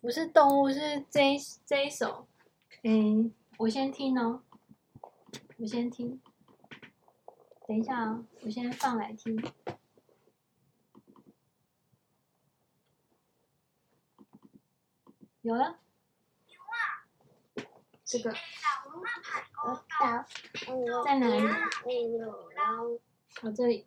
不是动物，是这一这一首。嗯，我先听哦，我先听。等一下啊，我先放来听。有了。这个。在哪里？哦，这里。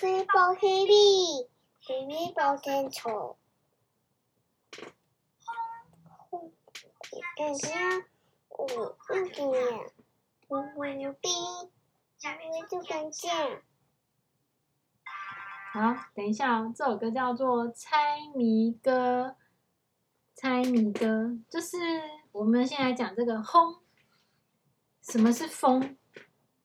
水包黑米，黑米包甜醋。红，红，眼睛，五，五点，五会溜冰，下面就看见。好，等一下哦，这首歌叫做《猜谜歌》。猜谜歌就是我们现在讲这个轰。什么是风？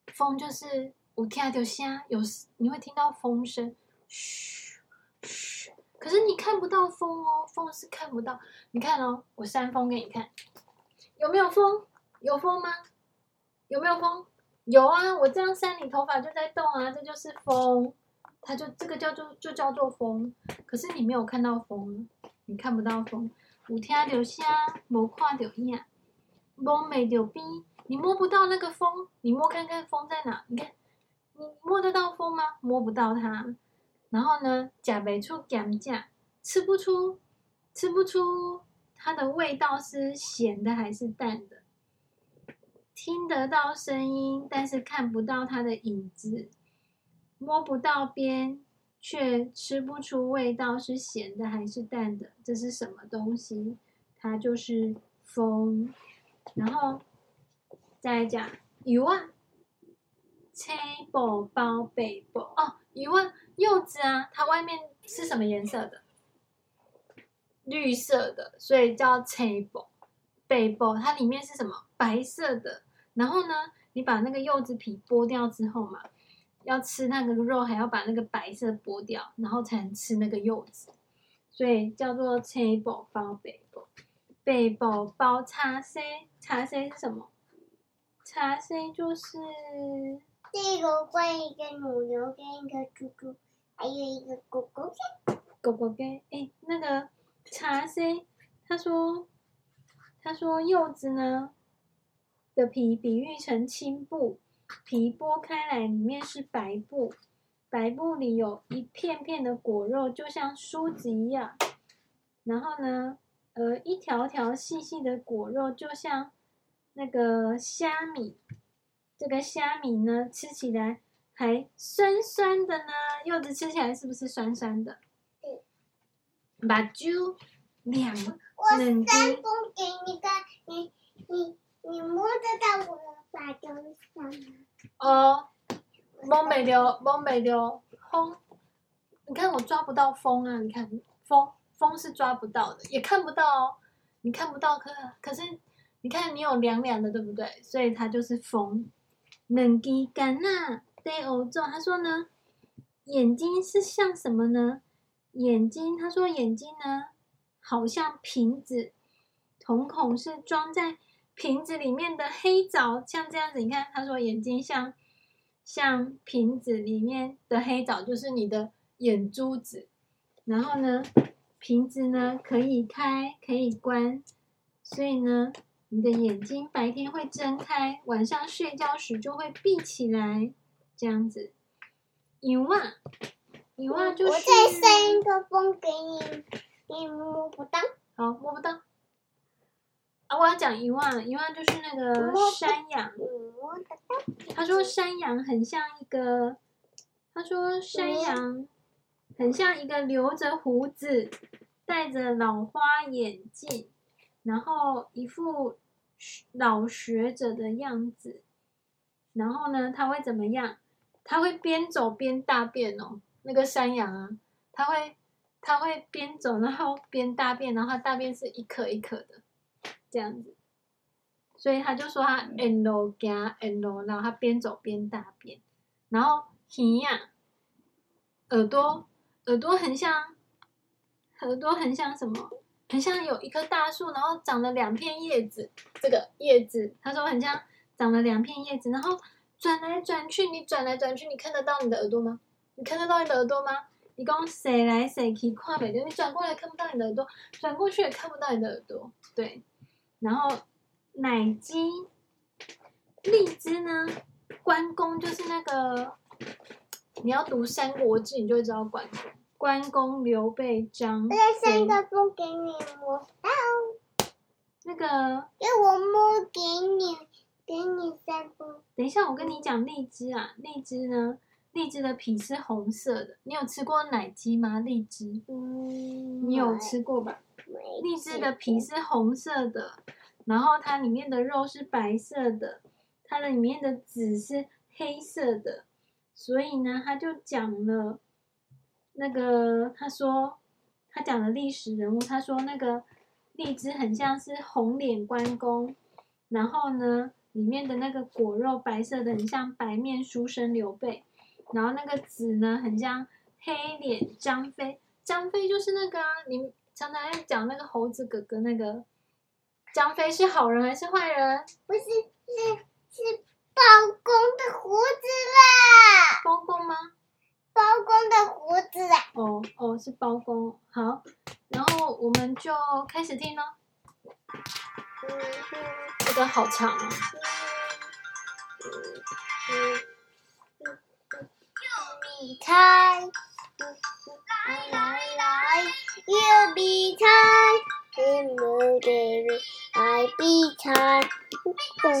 风就是我听到声，有你会听到风声，嘘嘘。可是你看不到风哦，风是看不到。你看哦，我扇风给你看，有没有风？有风吗？有没有风？有啊，我这样扇你头发就在动啊，这就是风。它就这个叫做就叫做风。可是你没有看到风，你看不到风。有听到声，没看到影，摸没到边。你摸不到那个风，你摸看看风在哪？你看，你摸得到风吗？摸不到它。然后呢，吃不出咸酱，吃不出，吃不出它的味道是咸的还是淡的。听得到声音，但是看不到它的影子。摸不到边，却吃不出味道是咸的还是淡的。这是什么东西？它就是风。然后。再来讲柚啊，青宝宝北宝哦，你问，柚子啊，它外面是什么颜色的？绿色的，所以叫青宝。北宝它里面是什么？白色的。然后呢，你把那个柚子皮剥掉之后嘛，要吃那个肉，还要把那个白色剥掉，然后才能吃那个柚子，所以叫做 table 包北宝。北宝包叉 C，叉 C 是什么？茶 C 就是这个关于一个母牛跟一个猪猪，还有一个狗狗跟狗狗跟哎，那个茶色，他说他说柚子呢的皮比喻成青布，皮剥开来里面是白布，白布里有一片片的果肉，就像梳子一样。然后呢，呃，一条条细细的果肉就像。那个虾米，这个虾米呢，吃起来还酸酸的呢。柚子吃起来是不是酸酸的？对。目睭两。我扇风给你看，你你你摸得到我的发根吗？哦，摸没了，摸没了，风。你看我抓不到风啊！你看风，风是抓不到的，也看不到哦。你看不到，可可是。你看，你有凉凉的，对不对？所以它就是风。两支眼啊，对欧做，他说呢，眼睛是像什么呢？眼睛，他说眼睛呢，好像瓶子，瞳孔是装在瓶子里面的黑枣，像这样子。你看，他说眼睛像像瓶子里面的黑枣，就是你的眼珠子。然后呢，瓶子呢可以开可以关，所以呢。你的眼睛白天会睁开，晚上睡觉时就会闭起来，这样子。柚啊，柚啊，就是。我再扇一个风给你，你摸不到。好，摸不到。啊，我要讲一万，一万就是那个山羊。他说山羊很像一个，他说山羊很像一个留着胡子、戴着老花眼镜。然后一副老学者的样子，然后呢，他会怎么样？他会边走边大便哦。那个山羊啊，他会他会边走然后边大便，然后它大便是一颗一颗的这样子，所以他就说他 n 路加 n 路，然后他边走边大便，然后鱼呀，耳朵耳朵很像，耳朵很像什么？很像有一棵大树，然后长了两片叶子。这个叶子，他说很像长了两片叶子，然后转来转去。你转来转去，你看得到你的耳朵吗？你看得到你的耳朵吗？你讲谁来谁去看不到，你转过来看不到你的耳朵，转过去也看不到你的耳朵。对，然后奶鸡，荔枝呢？关公就是那个，你要读《三国志》，你就会知道关公。关公、刘备、张三个不给你摸。那个。给我摸，给你，给你三个。等一下，我跟你讲荔枝啊，荔枝呢，荔枝的皮是红色的。你有吃过奶鸡吗？荔枝。嗯。你有吃过吧？荔枝的皮是红色的，然后它里面的肉是白色的，它的里面的籽是黑色的，所以呢，它就讲了。那个他说，他讲的历史人物，他说那个荔枝很像是红脸关公，然后呢，里面的那个果肉白色的，很像白面书生刘备，然后那个籽呢，很像黑脸张飞。张飞就是那个啊，你常常要讲那个猴子哥哥那个张飞是好人还是坏人？不是，是是包公的胡子啦。包公吗？包公的胡子啊！是包公。好，然后我们就开始听喽。这个好长啊！柚米菜，来来来，柚米菜，给我给我来比菜，来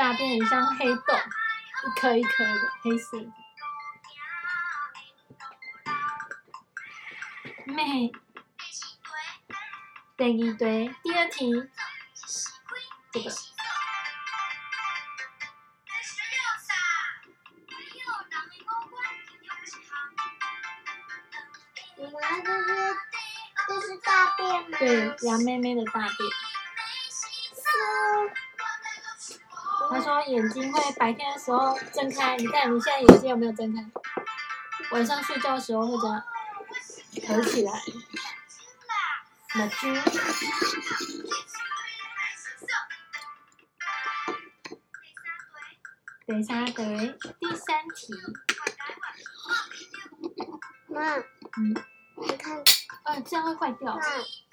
大便很像黑豆，一颗一颗的黑色的。妹，第二题，第二题，这个。对，羊妹妹的大便。他说眼睛会白天的时候睁开，你看你现在眼睛有没有睁开？晚上睡觉的时候会这样合起来。那猪。第三题，第三题。妈。嗯。你看。呃，这样会坏掉。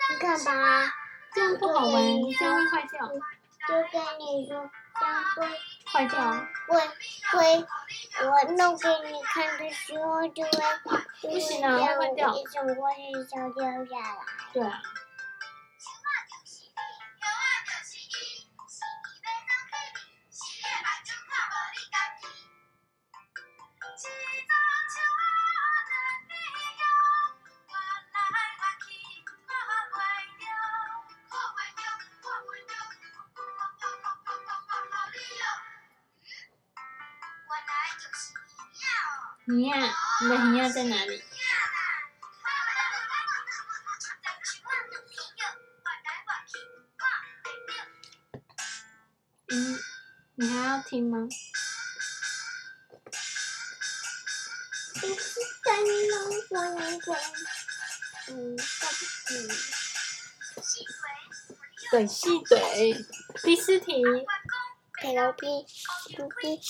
你看吧，这样不好玩，这样会坏掉。就跟你说，这样会坏掉。会会，我弄给你看的时候就会。不行啊，会坏掉。一种过去就掉下来。对啊。鱼呀，你的鱼呀在哪里？嗯，你还要听吗？说一个，嗯，嗯，对，细嘴。第四题。Hello，P，P，P。